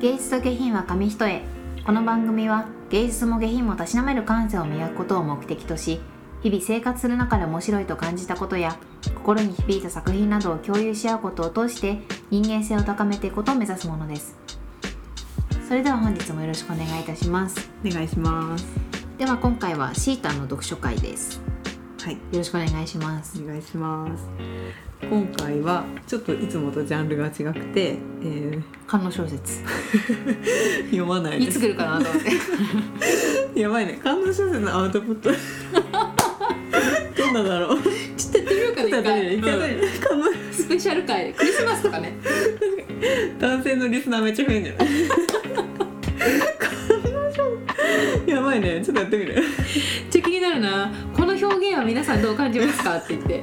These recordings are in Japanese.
芸術と下品は紙一重。この番組は芸術も下品もたしなめる感性を磨くことを目的とし日々生活する中で面白いと感じたことや心に響いた作品などを共有し合うことを通して人間性を高めていくことを目指すものです。それでは本日もよろしくお願いいたします。お願いします。では今回はシータンの読書会ですはい。よろしくお願いします。お願いします。今回はちょっといつもとジャンルが違くて、えー、観音小説。読まないです。いつ来るかなと思って。やばいね。観音小説のアウトプット。どんなだろう。ちょっとやってみようかちょっとやってみる。一回。やってみる。観音スペシャル回。クリスマスとかね。男性のリスナーめっちゃ増えんじゃない？やばいね。ちょっとやってみる。ちょ気になるな。この表現は皆さんどう感じますかって言って。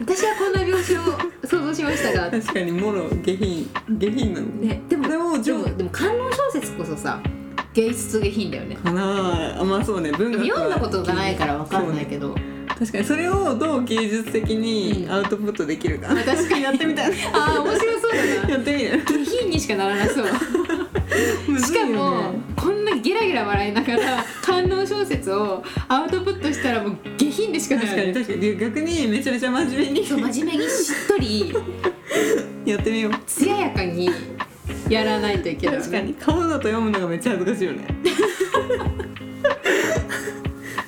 私はこんな描写を想像しましたが。確かにもろ下品下品なの。ねでもでもでもでも観音小説こそさ芸術下品だよね。かなあまあそうね。文で学読んだことがないからわかんないけど、確かにそれをどう芸術的にうん。アウトプットできるか、まあ確かにやってみたい。ああ面白そうだな。やってみる。下品にしかならなそうしかもこんなゲラゲラ笑いながら観音小説をアウトプットしたらもう下品でしかない確かに確かに。逆にめちゃめちゃ真面目にそう真面目にしっとり やってみよう。艶やかにやらないといけない、確かに。買うのと読むのがめっちゃ恥ずかしいよね。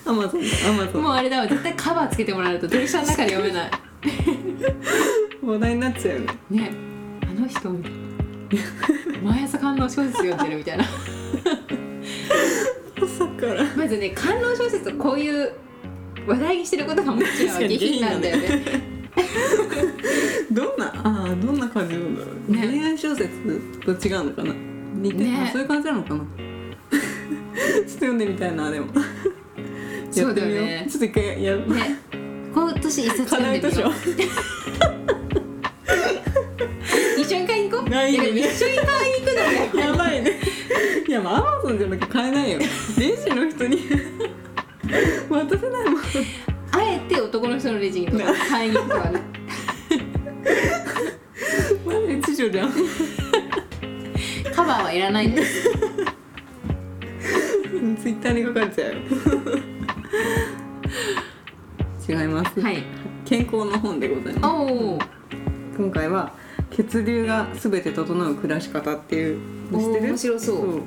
アマゾンアマゾン。もうあれだわ。絶対カバーつけてもらうと電車の中で読めない。話題になっちゃうよね。ねあの人みたい。な毎朝観音小説読んでるみたいな。朝から。まずね観音小説をこういう下題にしてることがもちろん下品なんだよね。どんなああどんな感じなんだろう、ね。恋愛小説と違うのかな。似て、ね。あそういう感じなのかな。ちょっと読んでみたいなでも。そうだよね。ちょっと一回やるね。今年一冊課読んでみよう。一緒に買いに行こう。ないい一緒に買いやばいね。いやまあアマゾンじゃなきゃ買えないよ。レジの人に。渡せないもん。あえて男の人のレジに買いに行くからね。マジで知女じゃん。カバーはいらないんです。ツイッターに書かれちゃうよ。違います、はい。健康の本でございます。おお今回は血流がすべて整う暮らし方っていうの知ってる？面白そう。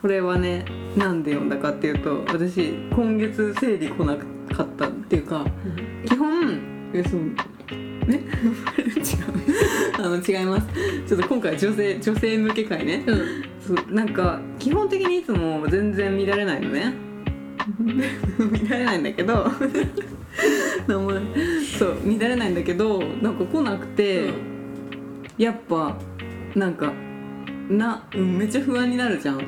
これはねなんで読んだかっていうと私今月生理来なかったっていうか基本えそう。ね 違う。あの違います。ちょっと今回女性女性向け会ね。うん。そう。なんか基本的にいつも全然見られないのね。見られないんだけど。名前。そう。見られないんだけどなんか来なくて、やっぱなんかな、うん、めっちゃ不安になるじゃん。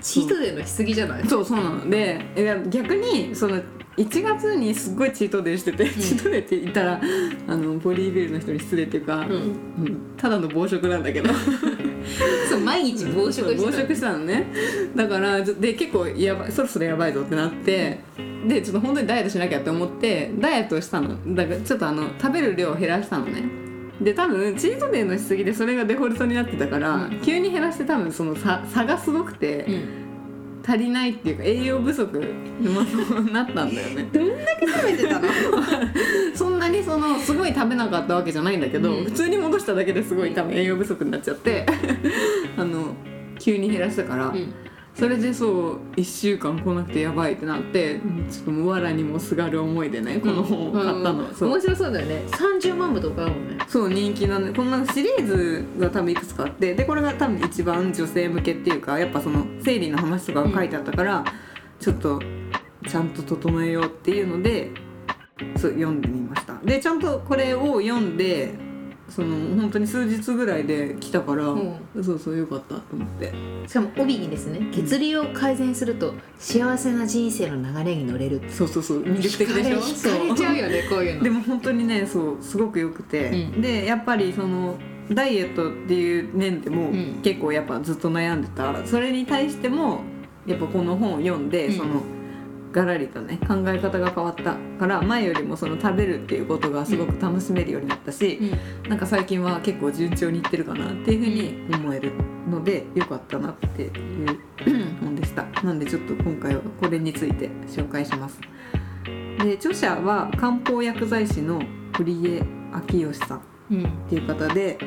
チートデーのしすぎじゃない？そうそうなの。で逆にその1月にすっごいチートデーしてて、チートデーって言ったらあのボディービルの人に失礼っていうか、ん。うん。ただの暴食なんだけど。そう毎日暴食してた暴食したのね。だからで結構やばいそろそろやばいぞってなってでちょっと本当にダイエットしなきゃって思ってダイエットをしたの。だからちょっとあの食べる量を減らしたのねで多分チートデーのしすぎでそれがデフォルトになってたから、うん。急に減らして多分その差差がすごくて、うん。足りないっていうか栄養不足になったんだよね。どんだけ食べてたの？そんなにそのすごい食べなかったわけじゃないんだけど、うん。普通に戻しただけですごい多分栄養不足になっちゃって あの急に減らしたから、うんそれでそう1週間来なくてやばいってなってちょっともう藁にもすがる思いでねこの本を買ったの、そう。面白そうだよね。30万部とかあるもんね。そう人気なんでこんなシリーズが多分いくつかあってでこれが多分一番女性向けっていうかやっぱその生理の話とかが書いてあったから、ちょっとちゃんと整えようっていうのでそう読んでみました。でちゃんとこれを読んでその本当に数日ぐらいで来たから、うそうそうよかったと思って。しかも帯にですね血流を改善すると幸せな人生の流れに乗れる。そうそうそう魅力的でしょ？惹かれちゃうよね こういうの。でも本当にねそうすごくよくて、うん。でやっぱりそのダイエットっていう面でも、うん。結構やっぱずっと悩んでた。それに対してもやっぱこの本を読んで、うん。そのガラリとね考え方が変わったから前よりもその食べるっていうことがすごく楽しめるようになったし、なんか最近は結構順調にいってるかなっていうふうに思えるのでよかったなっていう本でした。なんでちょっと今回はこれについて紹介します。で著者は漢方薬剤師の堀江明義さんっていう方で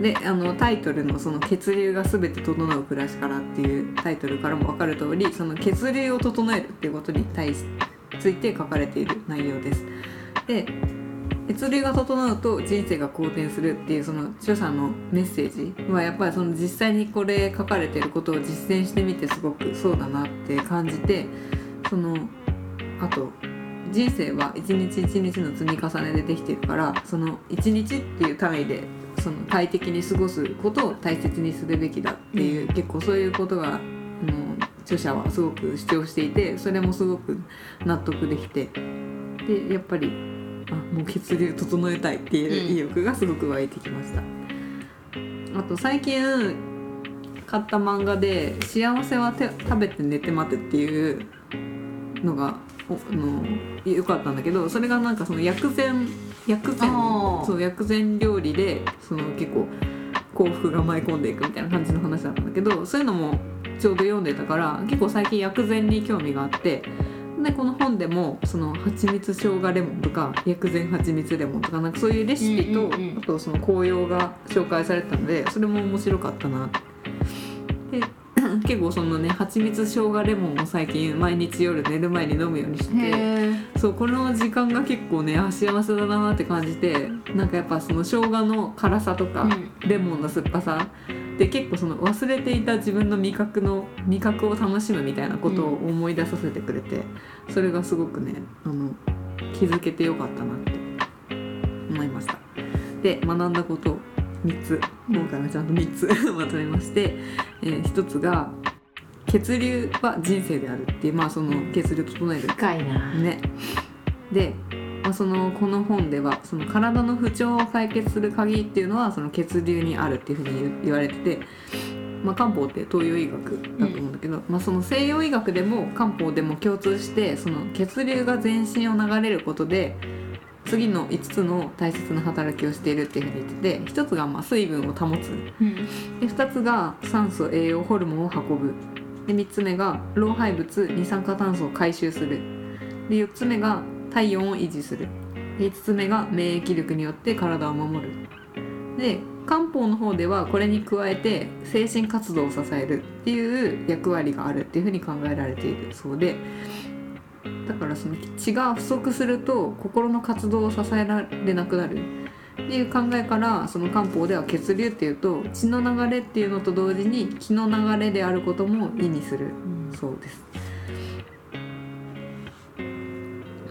であのタイトルのその「血流が全て整う暮らしから」っていうタイトルからも分かる通りその血流を整えるっていうことに対しついて書かれている内容です。で血流が整うと人生が好転するっていうその著者のメッセージはやっぱりその実際にこれ書かれてることを実践してみてすごくそうだなって感じてそのあと人生は一日一日の積み重ねでできてるからその一日っていう単位でその快適に過ごすことを大切にするべきだっていう、結構そういうことがあの著者はすごく主張していてそれもすごく納得できてでやっぱりあもう血流整えたいっていう意欲がすごく湧いてきました。あと最近買った漫画で「幸せはて食べて寝て待て」っていうのがおあのよかったんだけどそれがなんかその薬膳薬膳。そう薬膳料理でその結構幸福が舞い込んでいくみたいな感じの話だったんだけどそういうのもちょうど読んでたから結構最近薬膳に興味があってでこの本でもその蜂蜜生姜レモンとか薬膳蜂蜜レモンとかなんかそういうレシピと、あとその紅葉が紹介されてたのでそれも面白かったな。で結構そのね蜂蜜生姜レモンを最近毎日夜寝る前に飲むようにしてへそうこの時間が結構ねあ幸せだなって感じてなんかやっぱその生姜の辛さとか、うん。レモンの酸っぱさで結構その忘れていた自分の味覚の味覚を楽しむみたいなことを思い出させてくれて、それがすごくねあの気づけてよかったなって思いました。で学んだこと3つ。今回はちゃんと3つ まとめまして、え1つが血流は人生であるっていうまあその血流整える。深いな。ね、で、まあ、そのこの本ではその体の不調を解決する鍵っていうのはその血流にあるっていうふうに言言われてて、まあ、漢方って東洋医学だと思うんだけど、まあ、その西洋医学でも漢方でも共通してその血流が全身を流れることで次の5つの大切な働きをしているっていうふうに言ってて1つがまあ水分を保つ。うん。で2つが酸素栄養ホルモンを運ぶ。で3つ目が老廃物二酸化炭素を回収する。で4つ目が体温を維持する。で5つ目が免疫力によって体を守る。で漢方の方ではこれに加えて精神活動を支えるっていう役割があるっていうふうに考えられているそうでだからその血が不足すると心の活動を支えられなくなるっていう考えからその漢方では血流っていうと血の流れっていうのと同時に気の流れであることも意味する。そうです。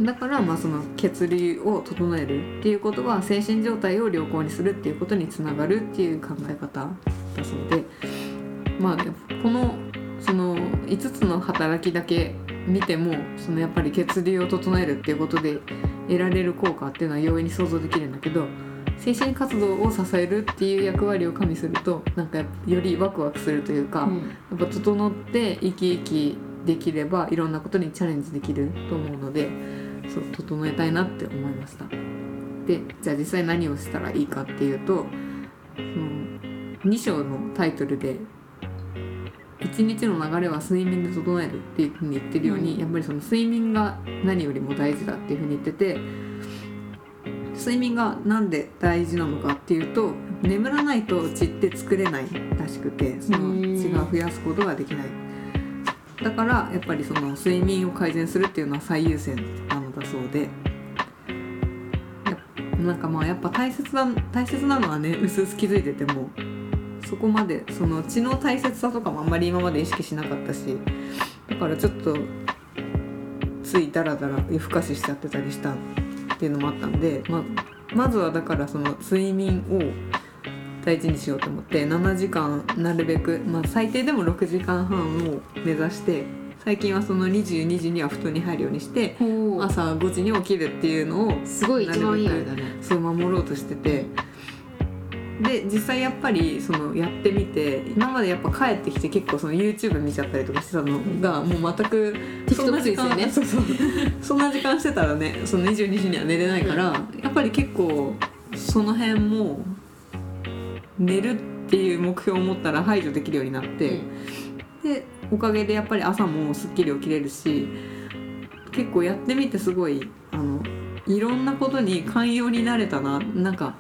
だからまあその血流を整えるっていうことは精神状態を良好にするっていうことにつながるっていう考え方だそうで。まあねこのその5つの働きだけ見てもそのやっぱり血流を整えるっていうことで得られる効果っていうのは容易に想像できるんだけど精神活動を支えるっていう役割を加味するとなんかよりワクワクするというか、うん。やっぱ整って生き生きできればいろんなことにチャレンジできると思うのでそう整えたいなって思いました。でじゃあ実際何をしたらいいかっていうとその2章のタイトルで「一日の流れは睡眠で整える」っていうふうに言ってるように、うん。やっぱりその睡眠が何よりも大事だっていうふうに言ってて睡眠がなんで大事なのかっていうと眠らないと血って作れないらしくてその血が増やすことができない。だからやっぱりその睡眠を改善するっていうのは最優先なのだそうで。やなんかまあやっぱ大切な大切なのはねうすうす気づいててもそこまでその血の大切さとかもあんまり今まで意識しなかったしだからちょっとついダラダラ夜更かししちゃってたりしたっていうのもあったんで、ままずはだからその睡眠を大事にしようと思って7時間なるべく、まあ、最低でも6時間半を目指して最近はその22時には布団に入るようにして朝5時に起きるっていうのをすごい一番いいあれだね。そう守ろうとしててで実際やっぱりそのやってみて今までやっぱ帰ってきて結構その YouTube 見ちゃったりとかしてたのがもう全くそんな時間、ね。そうそう。そんな時間してたらねその22時には寝れないから、やっぱり結構その辺も寝るっていう目標を持ったら排除できるようになって、でおかげでやっぱり朝もすっきり起きれるし結構やってみてすごいあのいろんなことに寛容になれたななんか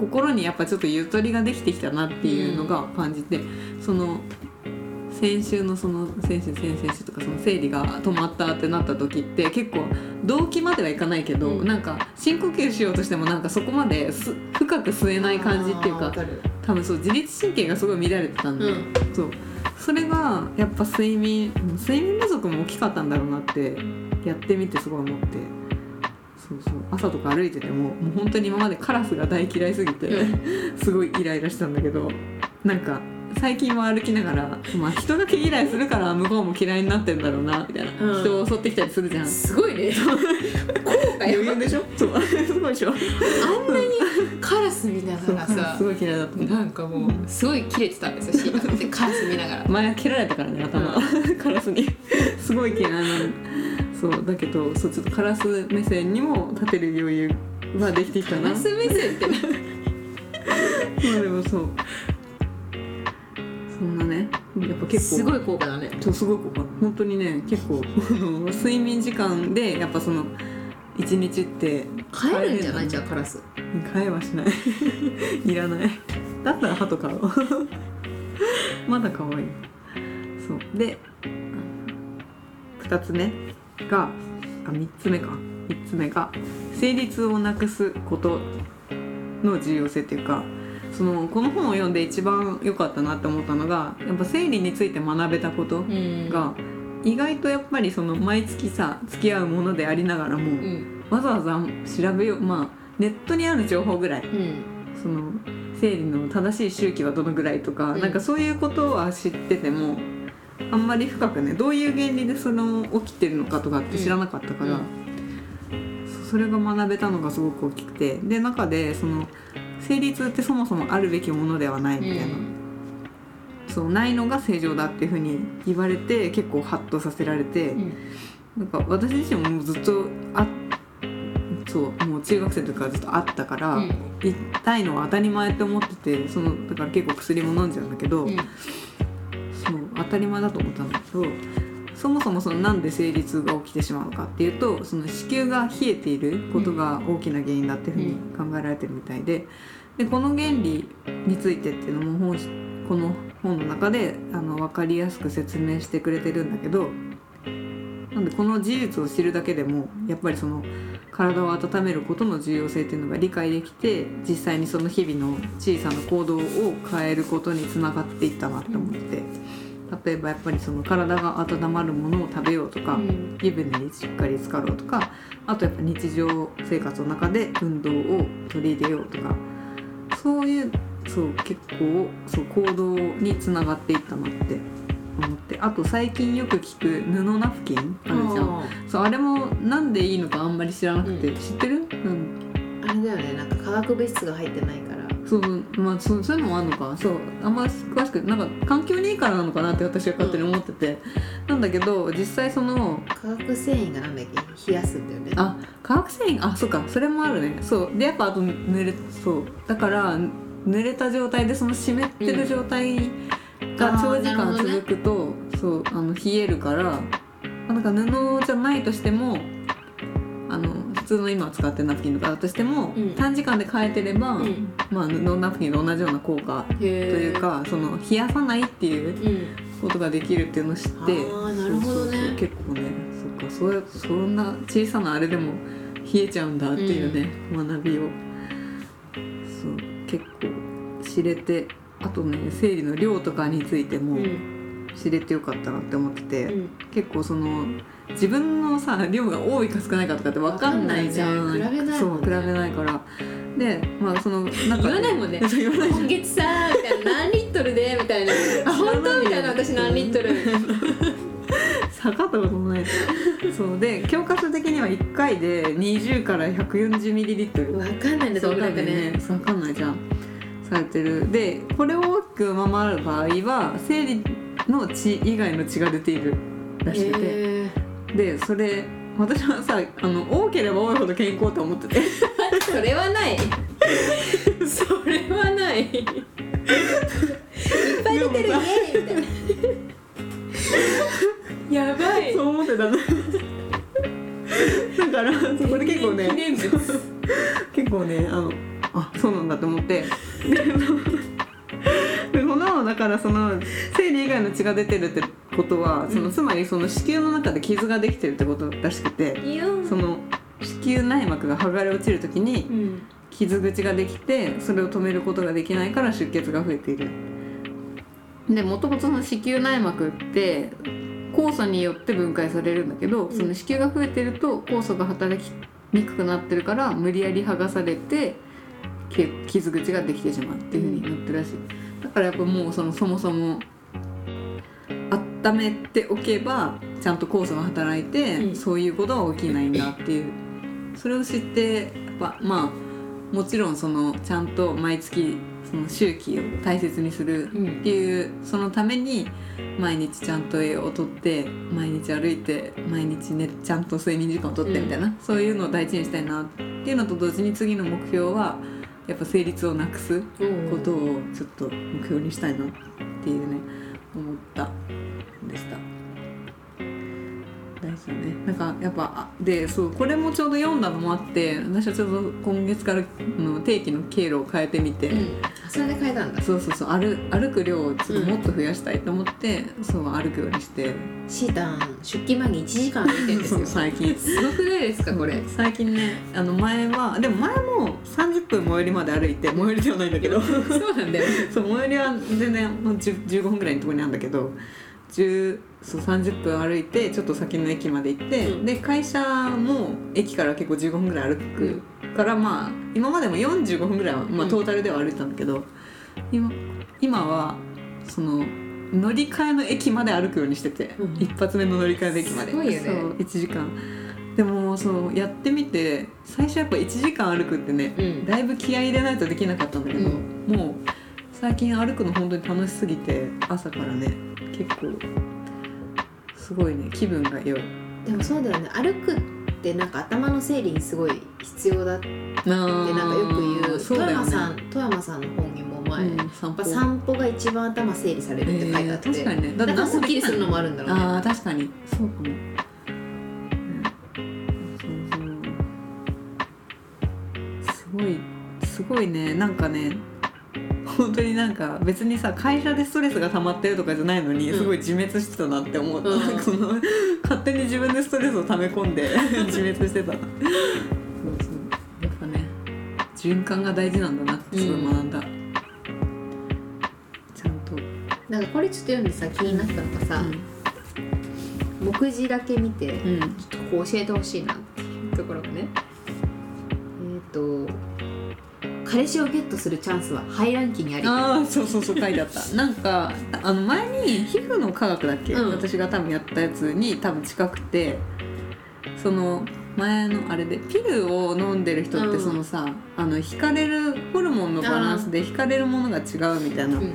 心にやっぱちょっとゆとりができてきたなっていうのが感じて、その先週のその先週先々週とかその生理が止まったってなった時って結構動機まではいかないけど、うん。なんか深呼吸しようとしてもなんかそこまです深く吸えない感じっていうか多分そう自律神経がすごい乱れてたんで、うん。そう。それがやっぱ睡眠睡眠不足も大きかったんだろうなってやってみてすごい思ってそうそう。朝とか歩いててももう本当に今までカラスが大嫌いすぎて、すごいイライラしてたんだけどなんか最近は歩きながら、まあ、人が毛嫌いするから向こうも嫌いになってんだろうなみたいな、うん。人を襲ってきたりするじゃん。すごいね。余裕でしょ？そう。すごいでしょ。あんなにカラス見ながらさすごい嫌いだった。んだなんかもうすごい切れてたんですよカラス見ながら。前蹴られたからね頭、カラスに。すごい嫌いなのそうだけどそうちょっとカラス目線にも立てる余裕はできてきたな。カラス目線って。まあでもそう。そんなねやっぱ結構。すごい効果だね。そうすごい効果。本当にね結構睡眠時間でやっぱその一日って帰るんじゃない？じゃあカラス。買えはしない。いらない。だったら鳩買おう。まだ可愛い。そう。で2つ目があ3つ目か。3つ目が成立をなくすことの重要性っていうかそのこの本を読んで一番良かったなって思ったのがやっぱ生理について学べたことうん。が意外とやっぱりその毎月さ付き合うものでありながらも、うん。わざわざ調べようまあネットにある情報ぐらいうん。その生理の正しい周期はどのぐらいとか、うん。なんかそういうことは知っててもあんまり深くねどういう原理でその起きてるのかとかって知らなかったから、うん。そそれが学べたのがすごく大きくてで中でその生理痛ってそもそもあるべきものではないみたいな、そうないのが正常だっていうふうに言われて結構ハッとさせられて。うん。なんか私自身ももうずっとあそうもう中学生とかずっとあったから、うん。痛いのは当たり前って思っててそのだから結構薬も飲んじゃうんだけど、うんそう当たり前だと思ったんだけどそもそもそのなんで生理痛が起きてしまうのかっていうとその子宮が冷えていることが大きな原因だっていうふうに考えられてるみたいででこの原理についてっていうのも本この本の中であの分かりやすく説明してくれてるんだけどなんでこの事実を知るだけでもやっぱりその体を温めることの重要性っていうのが理解できて実際にその日々の小さな行動を変えることにつながっていったなって思って例えばやっぱりその体が温まるものを食べようとか、うん。湯船にしっかり浸かろうとかあとやっぱ日常生活の中で運動を取り入れようとかそういうそう結構そう行動につながっていったなって思ってあと最近よく聞く布ナプキンあるじゃん。あそうあれもなんでいいのかあんまり知らなくて、うん。知ってる、うん、ーあれだよねなんか化学物質が入ってないから。そうまあそうそういうのもあるのか。そうあんま詳しくなんか環境にいいからなのかなって私は勝手に思ってて、なんだけど実際その化学繊維がなんだっけ？冷やすんだよねあ化学繊維？あそうか。それもあるね。そう。でやっぱあと濡れそう。だから濡れた状態でその湿ってる状態が長時間続くと、そうあの冷えるからまあなんか布じゃないとしてもあの普通の今使ってるナプキンとかだとしても、うん。短時間で変えてれば、うん。まあ、布ナプキンと同じような効果とというかその冷やさないっていううん。ことができるっていうのを知ってあーなるほどね。そうそうそう結構ねそっかそうやそんな小さなあれでも冷えちゃうんだっていうね、学びをそう結構知れてあとね生理の量とかについてもうん。知れてよかったなって思ってて、うん。結構その自分のさ量が多いか少ないかとかって分かんないじゃん。ね比べないそう比べないから。でまあそのなんか 言わないもんね。今月さみたいな何リットルでみたいな。あ本当みたいな。私何リットル。下がったこともない。そうで教科書的には1回で20から140ミリリットル。わかんないんだと思うなんかね。そうわかんないじゃんされてる。でこれを大きく上回る場合は生理の血以外の血が出ているらしくて、へでそれ私はさあの多ければ多いほど健康と思ってて。ー それはない。それはない。いっぱい出てるイエーイみたいな。やばい。そう思ってたの。だからそこで結構ね 結構ねあのあそうなんだと思って。で でこのだからその生理以外の血が出てるってことはその、うんつまりその子宮の中で傷ができてるってことらしくていや。その子宮内膜が剥がれ落ちる時にうん。傷口ができてそれを止めることができないから出血が増えている。でもともとの子宮内膜って酵素によって分解されるんだけど、ん。その子宮が増えてると酵素が働きにくくなってるから無理やり剥がされてけ傷口ができてしまうっていうふうになってるらしい。だからやっぱもうそのそもそも温めておけばちゃんと酵素が働いて、うん。そういうことは起きないんだっていう。それを知ってやっぱまあもちろんそのちゃんと毎月その周期を大切にするうんっていうそのために毎日ちゃんと栄養をとって毎日歩いて毎日ねちゃんと睡眠時間をとってみたいな、そういうのを大事にしたいなっていうのと同時に次の目標はやっぱ生理痛をなくすことをちょっと目標にしたいなっていうね思ったんでした。大事だね。なんかやっぱあでそうこれもちょうど読んだのもあって私はちょうど今月からの定期の経路を変えてみて、うん。あそれで変えたんだ。そうそうそう。歩歩く量をちょっともっと増やしたいと思って、そう歩くようにして。シータン出勤前に1時間歩いてるんですよ。最近。すごくないですかこれ？最近ねあの前はでも前も30分最寄りまで歩いて最寄りではないんだけど。そうなんだよ。そう最寄りは全然もう10 15分ぐらいのところにあるんだけど10そう30分歩いてちょっと先の駅まで行って、うん。で会社も駅から結構15分ぐらい歩くから、まあ今までも45分ぐらいは、まあ、うん。トータルでは歩いてたんだけど、今今はその乗り換えの駅まで歩くようにしてて、うん。一発目の乗り換えの駅まで。ね。そう1時間。でもそうやってみて最初やっぱ1時間歩くってね、うん。だいぶ気合い入れないとできなかったんだけど、うもう最近歩くの本当に楽しすぎて朝からね結構すごいね気分が良い。でもそうだよね。歩くってなんか頭の整理にすごい必要だってななんかよく言う。富山さん富山さんの本にも前、うん、や散歩。散歩が一番頭整理されるって書いてあって、えー確かにね。だだからすっきりするのもあるんだろうね。ああ確かに。そうかも、ねそうそう。すごいすごいね。なんかね本当になんか別にさ会社でストレスが溜まってるとかじゃないのにうん。すごい自滅してたなって思った、うん。その勝手に自分でストレスを溜め込んで自滅してた。そうそうやっぱね循環が大事なんだなってすごい学んだ、ちゃんと、なんかこれちょっと読んでさ気になったのがさ、目次だけ見てうんうん。ちょっとこう教えてほしいなっていうところがね彼氏をゲットするチャンスは排卵期にありああそうそうそう書いてあった。なんかあの前に皮膚の科学だっけ、うん。私が多分やったやつに多分近くてその前のあれでピルを飲んでる人ってうん。そのさ、あの惹かれるホルモンのバランスで惹かれるものが違うみたいな、うん。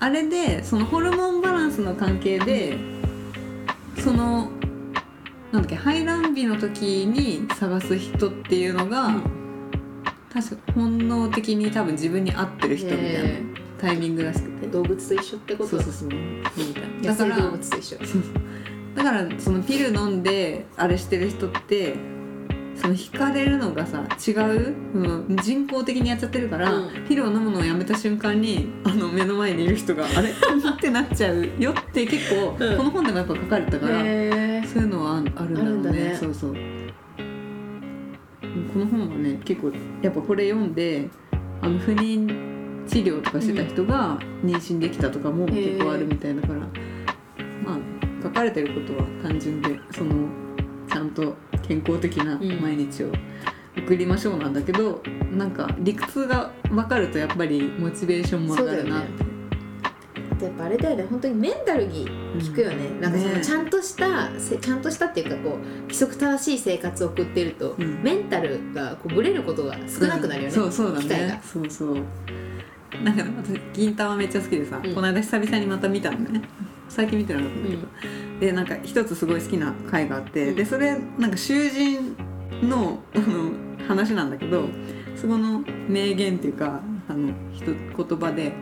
あれでそのホルモンバランスの関係でそのなんだっけ排卵日の時に探す人っていうのが、確か本能的に多分自分に合ってる人みたいなへタイミングらしくて。ー動物と一緒ってこと？そうそうそう。みたいなだか野生動ら物と一緒。だからそのピル飲んであれしてる人ってその惹かれるのがさ違う、うん、人工的にやっちゃってるから、うん。ピルを飲むのをやめた瞬間にあの目の前にいる人が あれ？ってなっちゃうよって結構、うん。この本でもやっぱ書かれてたから、へそういうのはああるんだろうね。ね。そうそうこの本はね結構やっぱこれ読んであの不妊治療とかしてた人が妊娠できたとかも結構あるみたいだから、まあ書かれてることは単純でそのちゃんと健康的な毎日を送りましょうなんだけど、なんか理屈が分かるとやっぱりモチベーションも上がるなって。やっぱあれだよね。本当にメンタルに効くよね、なんかそのね。ちゃんとした、せちゃんとしたっていうかこう規則正しい生活を送ってると、うん。メンタルがこうブレることが少なくなるよね、そうそうだね。そうそう。なんか私銀玉めっちゃ好きでさ、うん。この間久々にまた見たのね。最近見てなかったんだけど、でなんか一つすごい好きな回があって、うん。でそれなんか囚人のあの話なんだけどそこの名言っていうかあの一言葉で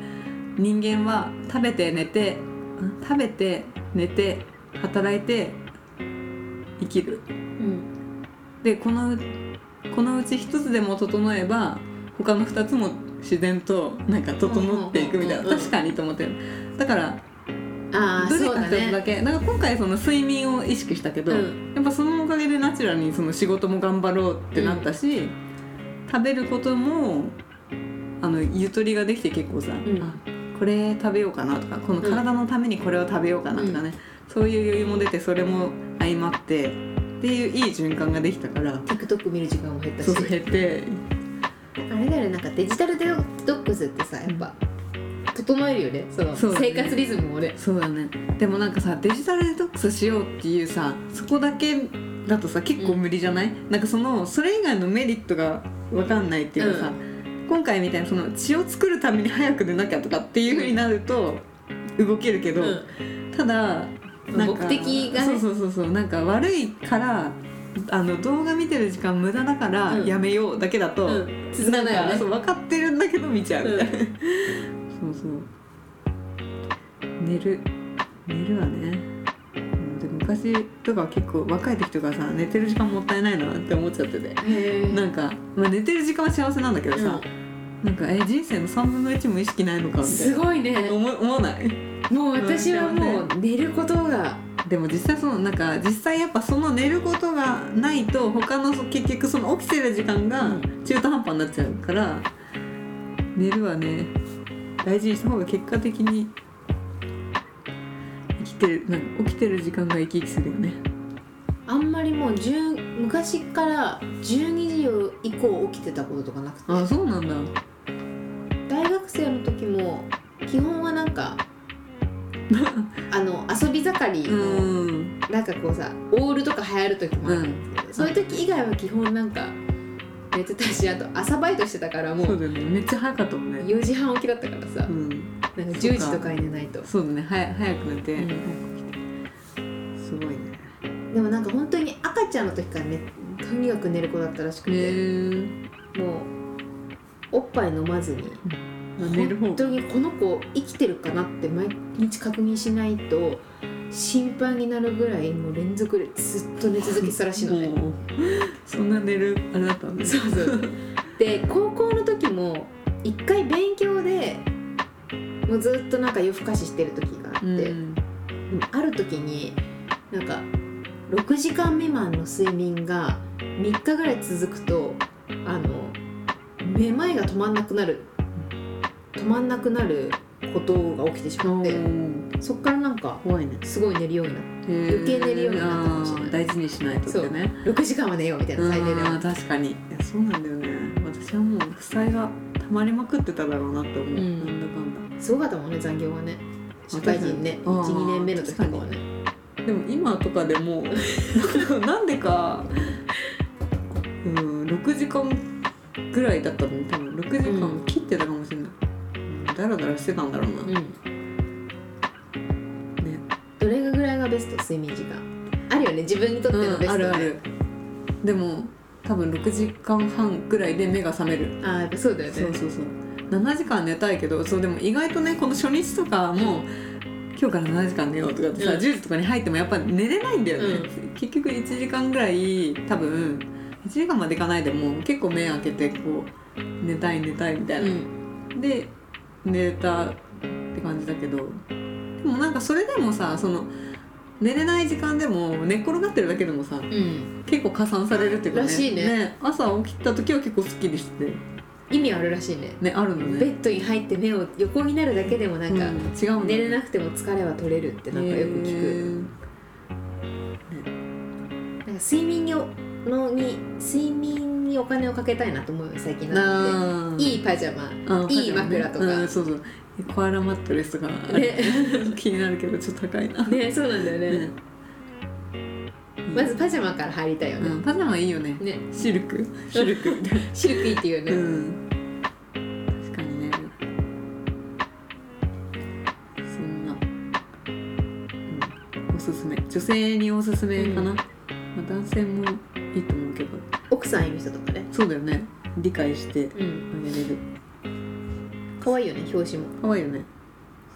人間は食べて寝てん食べて寝て働いて生きる。うん。でこのこのうち一つでも整えば他の二つも自然となんか整っていくみたいうんうんうんうん。な確かにと思ってる。だからああどれかそうだね。一つだけ。だから今回その睡眠を意識したけど、うん。やっぱそのおかげでナチュラルにその仕事も頑張ろうってなったし、食べることもあのゆとりができて結構さ、ん。あこれ食べようかなとかこの体のためにこれを食べようかなとかね、そういう余裕も出てそれも相まってっていういい循環ができたから TikTok 見る時間も減ったし。そう減って。あれだよねなんかデジタルデトックスってさやっぱ整えるよね。その生活リズムもね。そうだね。でもなんかさデジタルデトックスしようっていうさそこだけだとさ結構無理じゃない、なんかそのそれ以外のメリットが分かんないっていうかさ、今回みたいなその血を作るために早く寝なきゃとかっていうふうになると動けるけど、ただなんか目的がね。そうそうそうそうなんか悪いからあの動画見てる時間無駄だからうん。やめようだけだと、うん。続かない。よねそう分かってるんだけど見ちゃうみたい そうそう。寝る。寝るはねうんで昔とかは結構若い時とかさ寝てる時間もったいないなって思っちゃってて。なんか、まあ、寝てる時間は幸せなんだけどさ、なんかえ人生の3分の1も意識ないのかみたいすなごいね。思思わない？もう私はもう寝ることが。でも実際そのなんか実際やっぱその寝ることがないと他の結局その起きてる時間が中途半端になっちゃうから、寝るはね大事にした方が結果的にてるなんか起きてる時間が生き生きするよね。あんまりもう10昔から12時以降起きてたこととかなくて。あそうなんだ。大学生の時も基本はなんか あの遊び盛りうの、ん。なんかこうさオールとか流行る時もあるんですけど、そういう時以外は基本なんか寝てたしあと朝バイトしてたからもそううだよね。めっちゃ早かったもんね。4時半起きだったからさ。う、んなんか10時とかに寝ないと。そうだね。はや早く寝て、うん。早く起きてすごいね。でもなんか本当に赤ちゃんの時からねとにかく寝る子だったらしくて、へもうおっぱい飲まずに寝る方。本当にこの子生きてるかなって毎日確認しないと心配になるぐらいもう連続でずっと寝続けてたらしいのね。そんな寝るあれだったんだ。ねそうそう。で高校の時も一回勉強でもうずっとなんか夜更かししてる時があって、うんでもある時になんか6時間未満の睡眠が3日ぐらい続くとあのめまいが止まんなくなる止まんなくなることが起きてしまってそっからなんかすごい寝るようになっ余計寝るようになったかもしれない。大事にしないとってねた6時間は寝ようみたいな最低でうんも確かに。いやそうなんだよね。私はもう負債が溜まりまくってただろうなって思う、ん。なんだかんだすごかったもんね残業がね。社会人ね。あー12年目の時とかはね。でも今とかでも なんでかうん6時間ぐらいだったのに多分6時間切ってたかもしれない、うん、だらだらしてたんだろうな、うん。ね。どれぐらいがベスト？睡眠時間。あるよね自分にとってのベスト、ね。あるある。でも多分6時間半ぐらいで目が覚める。あーやっぱそうだよね。そうそうそう7時間寝たいけどそうでも意外とねこの初日とかも今日から7時間寝ようとかってさ、うん。10時とかに入ってもやっぱ寝れないんだよね、結局1時間ぐらい多分1時間までいかないでも結構目開けてこう寝たい寝たいみたいな、うん。で寝たって感じだけどでもなんかそれでもさその寝れない時間でも寝っ転がってるだけでもさうん。結構加算されるっていうかね。らしいね。朝起きた時は結構すっきりして意味あるらしいね。ねあるのね。ベッドに入って目を横になるだけでもなんか、うん。違う寝れなくても疲れは取れるってなんかよく聞く、聞なんか睡眠におのに睡眠にお金をかけたいなと思うよ最近くなっていいパジャマあいい枕とか。うん、そうそう。コアラマットレスとか、ね。気になるけどちょっと高いな、ねそうなんだよね。ねまずパジャマから入りたいよね、うん、パジャマいいよね。ね。シルク。シルク。シルクいいっていうね、うん、確かにね。そんな、うん、おすすめ。女性におすすめかな、まあ、男性もいいと思うけど。奥さんいる人とかね。そうだよね。理解してあげれる、可愛いよね表紙も。かわいいよね。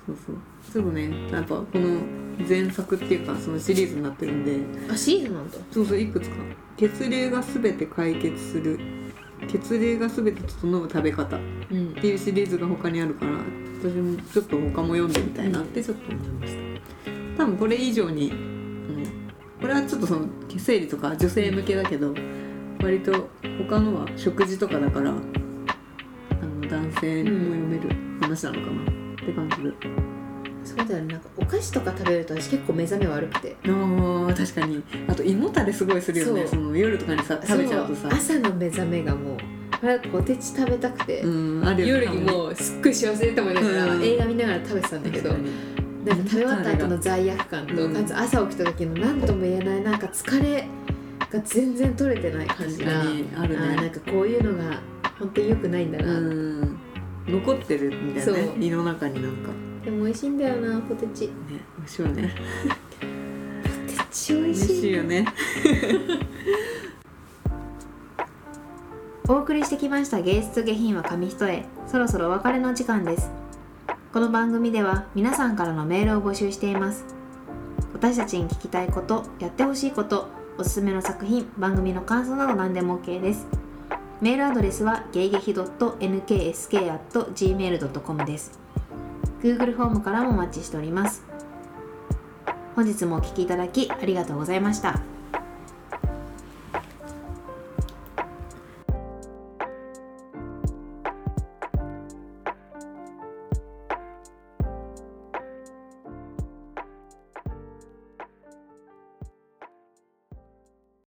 そうそう。ちょっとね。やっぱこの前作っていうかそのシリーズになってるんで。あシーズンなんだ。そうそういくつか。血流が全て解決する。血流が全て整う食べ方。っうん。ていうシリーズが他にあるから私もちょっと他も読んでみたいなってちょっと思いました。多分これ以上に、うん、これはちょっとその生理とか女性向けだけど割と他のは食事とかだからあの男性も読める話なのかなって感じで、そうだよねなんかお菓子とか食べると私結構目覚め悪くてあ確かにあと胃もたれすごいするよねその夜とかにさ食べちゃうとさ朝の目覚めがもう早くポテチ食べたくて、ね夜にもうすっごい幸せでと思いながら、映画見ながら食べてたんだけどなんか食べ終わった後の罪悪感と、うん朝起きた時の何とも言えないなんか疲れが全然取れてない感じがあるねーなんかこういうのが本当に良くないんだな、うん残ってるみたいなね胃の中になんかでも美味しいんだよなポテチ。ポ美味しいよね。テチ美美味味しい。しいよね。お送りしてきました芸術下品は紙一重。そろそろお別れの時間です。この番組では皆さんからのメールを募集しています。私たちに聞きたいことやってほしいことおすすめの作品番組の感想など何でも OK です。メールアドレスは芸劇 .nksk.gmail.com です Google フォームからもお待ちしております。本日もお聴きいただきありがとうございました。